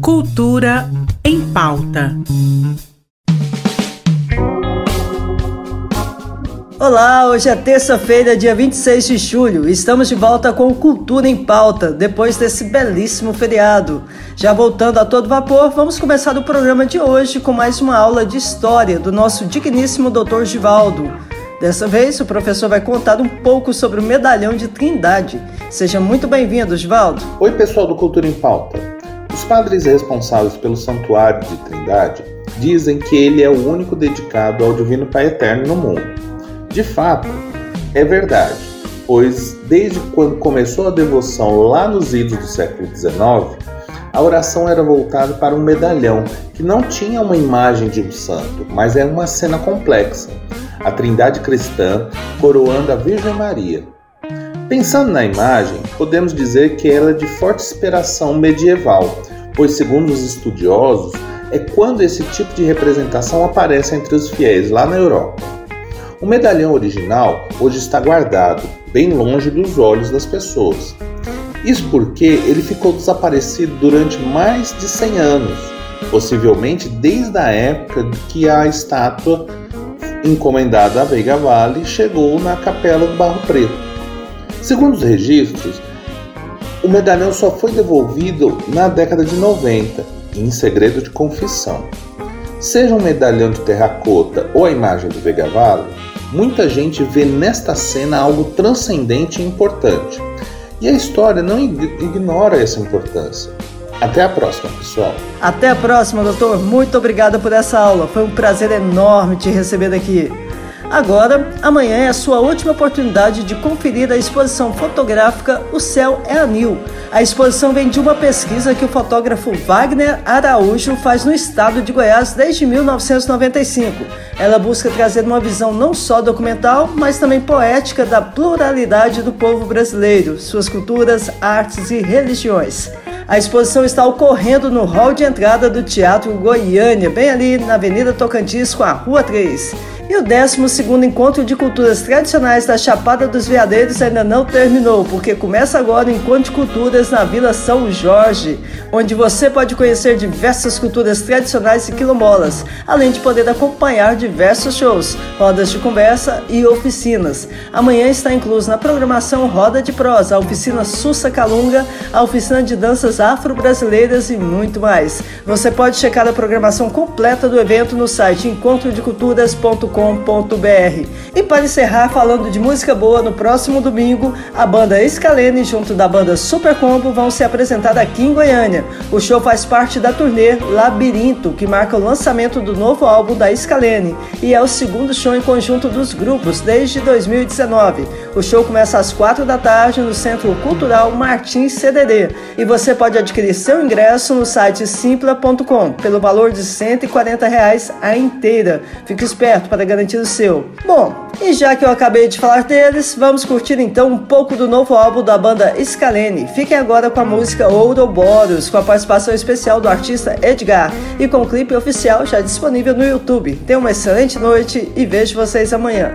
Cultura em pauta. Olá, hoje é terça-feira, dia 26 de julho. Estamos de volta com Cultura em Pauta, depois desse belíssimo feriado. Já voltando a todo vapor, vamos começar o programa de hoje com mais uma aula de história do nosso digníssimo Dr. Givaldo. Dessa vez, o professor vai contar um pouco sobre o medalhão de Trindade. Seja muito bem-vindo, Givaldo. Oi, pessoal do Cultura em Pauta. Os padres responsáveis pelo Santuário de Trindade dizem que ele é o único dedicado ao Divino Pai Eterno no mundo. De fato, é verdade, pois desde quando começou a devoção lá nos idos do século XIX, a oração era voltada para um medalhão que não tinha uma imagem de um santo, mas era uma cena complexa, a Trindade cristã coroando a Virgem Maria. Pensando na imagem, podemos dizer que ela é de forte inspiração medieval, pois, segundo os estudiosos, é quando esse tipo de representação aparece entre os fiéis lá na Europa. O medalhão original hoje está guardado, bem longe dos olhos das pessoas. Isso porque ele ficou desaparecido durante mais de 100 anos, possivelmente desde a época que a estátua encomendada a Veiga Vale chegou na Capela do Barro Preto. Segundo os registros, o medalhão só foi devolvido na década de 90, em segredo de confissão. Seja um medalhão de terracota ou a imagem do Veiga Vale, muita gente vê nesta cena algo transcendente e importante. E a história não ignora essa importância. Até a próxima, pessoal. Até a próxima, doutor. Muito obrigada por essa aula. Foi um prazer enorme te receber aqui. Agora, amanhã é a sua última oportunidade de conferir a exposição fotográfica O Céu é Anil. A exposição vem de uma pesquisa que o fotógrafo Wagner Araújo faz no estado de Goiás desde 1995. Ela busca trazer uma visão não só documental, mas também poética da pluralidade do povo brasileiro, suas culturas, artes e religiões. A exposição está ocorrendo no hall de entrada do Teatro Goiânia, bem ali na Avenida Tocantins com a Rua 3. E o 12 Encontro de Culturas Tradicionais da Chapada dos Veadeiros ainda não terminou, porque começa agora o Encontro de Culturas na Vila São Jorge, onde você pode conhecer diversas culturas tradicionais e quilombolas, além de poder acompanhar diversos shows, rodas de conversa e oficinas. Amanhã está incluso na programação Roda de Prosa, a oficina Sussa Calunga, a oficina de danças afro-brasileiras e muito mais. Você pode checar a programação completa do evento no site encontrodeculturas.com e para encerrar falando de música boa, no próximo domingo, a banda Scalene junto da banda Super Combo vão se apresentar aqui em Goiânia. O show faz parte da turnê Labirinto, que marca o lançamento do novo álbum da Scalene e é o segundo show em conjunto dos grupos desde 2019. O show começa às quatro da tarde no Centro Cultural Martins CDD e você pode adquirir seu ingresso no site simpla.com pelo valor de 140 reais a inteira. Fique esperto para garantir o seu. Bom, e já que eu acabei de falar deles, vamos curtir então um pouco do novo álbum da banda Scalene. Fiquem agora com a música Ouroboros, com a participação especial do artista Edgar e com o clipe oficial já disponível no YouTube. Tenham uma excelente noite e vejo vocês amanhã.